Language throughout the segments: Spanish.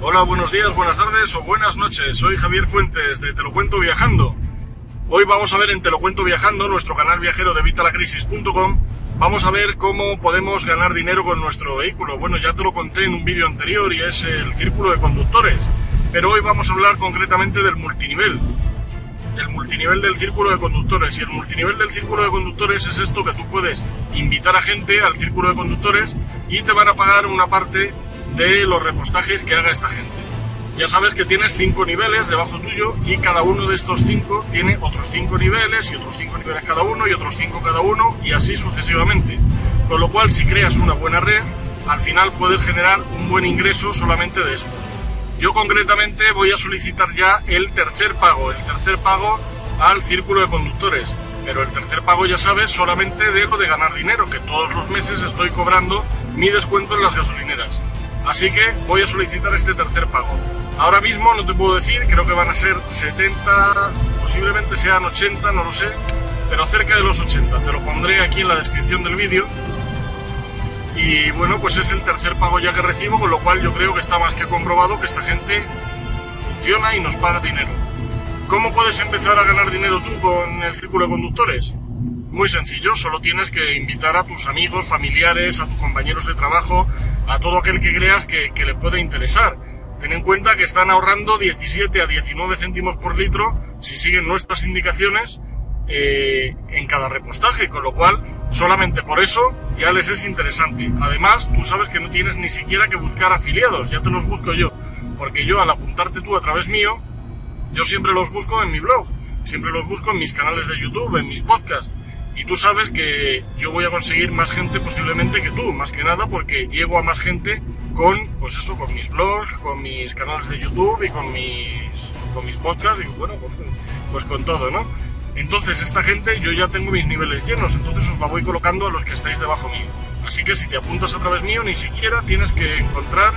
Hola, buenos días, buenas tardes o buenas noches. Soy Javier Fuentes de Te lo cuento viajando. Hoy vamos a ver en Te lo cuento viajando, nuestro canal viajero de vitalacrisis.com, vamos a ver cómo podemos ganar dinero con nuestro vehículo. Bueno, ya te lo conté en un vídeo anterior y es el círculo de conductores, pero hoy vamos a hablar concretamente del multinivel. El multinivel del círculo de conductores. Y el multinivel del círculo de conductores es esto que tú puedes invitar a gente al círculo de conductores y te van a pagar una parte de los repostajes que haga esta gente. Ya sabes que tienes cinco niveles debajo tuyo y cada uno de estos cinco tiene otros cinco niveles y otros cinco niveles cada uno y otros cinco cada uno y así sucesivamente. Con lo cual, si creas una buena red, al final puedes generar un buen ingreso solamente de esto. Yo concretamente voy a solicitar ya el tercer pago, el tercer pago al círculo de conductores. Pero el tercer pago, ya sabes, solamente dejo de ganar dinero, que todos los meses estoy cobrando mi descuento en las gasolineras. Así que voy a solicitar este tercer pago. Ahora mismo no te puedo decir, creo que van a ser 70, posiblemente sean 80, no lo sé, pero cerca de los 80. Te lo pondré aquí en la descripción del vídeo. Y bueno, pues es el tercer pago ya que recibo, con lo cual yo creo que está más que comprobado que esta gente funciona y nos paga dinero. ¿Cómo puedes empezar a ganar dinero tú con el círculo de conductores? Muy sencillo, solo tienes que invitar a tus amigos, familiares, a tus compañeros de trabajo, a todo aquel que creas que, le puede interesar. Ten en cuenta que están ahorrando 17 a 19 céntimos por litro si siguen nuestras indicaciones eh, en cada repostaje, con lo cual solamente por eso ya les es interesante. Además, tú sabes que no tienes ni siquiera que buscar afiliados, ya te los busco yo, porque yo al apuntarte tú a través mío, yo siempre los busco en mi blog, siempre los busco en mis canales de YouTube, en mis podcasts. Y tú sabes que yo voy a conseguir más gente posiblemente que tú, más que nada porque llego a más gente con, pues eso, con mis blogs, con mis canales de YouTube y con mis, con mis podcasts y bueno, pues, pues con todo, ¿no? Entonces esta gente yo ya tengo mis niveles llenos, entonces os la voy colocando a los que estáis debajo mío. Así que si te apuntas a través mío, ni siquiera tienes que encontrar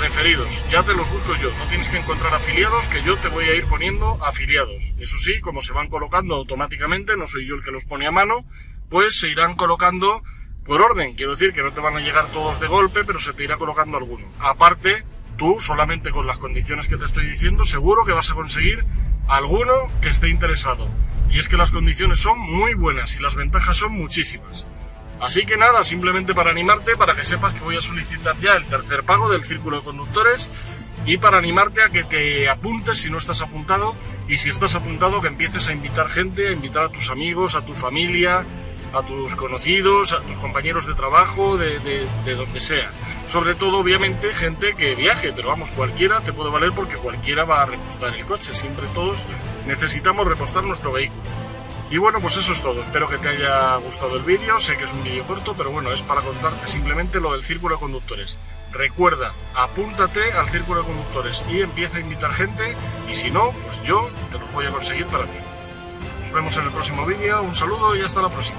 referidos, ya te los busco yo, no tienes que encontrar afiliados que yo te voy a ir poniendo afiliados. Eso sí, como se van colocando automáticamente, no soy yo el que los pone a mano, pues se irán colocando por orden. Quiero decir que no te van a llegar todos de golpe, pero se te irá colocando alguno. Aparte, tú solamente con las condiciones que te estoy diciendo, seguro que vas a conseguir alguno que esté interesado. Y es que las condiciones son muy buenas y las ventajas son muchísimas. Así que nada, simplemente para animarte, para que sepas que voy a solicitar ya el tercer pago del círculo de conductores y para animarte a que te apuntes si no estás apuntado y si estás apuntado que empieces a invitar gente, a invitar a tus amigos, a tu familia, a tus conocidos, a tus compañeros de trabajo, de, de donde sea. Sobre todo, obviamente, gente que viaje, pero vamos, cualquiera te puede valer porque cualquiera va a repostar el coche. Siempre todos necesitamos repostar nuestro vehículo. Y bueno, pues eso es todo. Espero que te haya gustado el vídeo. Sé que es un vídeo corto, pero bueno, es para contarte simplemente lo del círculo de conductores. Recuerda, apúntate al círculo de conductores y empieza a invitar gente. Y si no, pues yo te lo voy a conseguir para ti. Nos vemos en el próximo vídeo. Un saludo y hasta la próxima.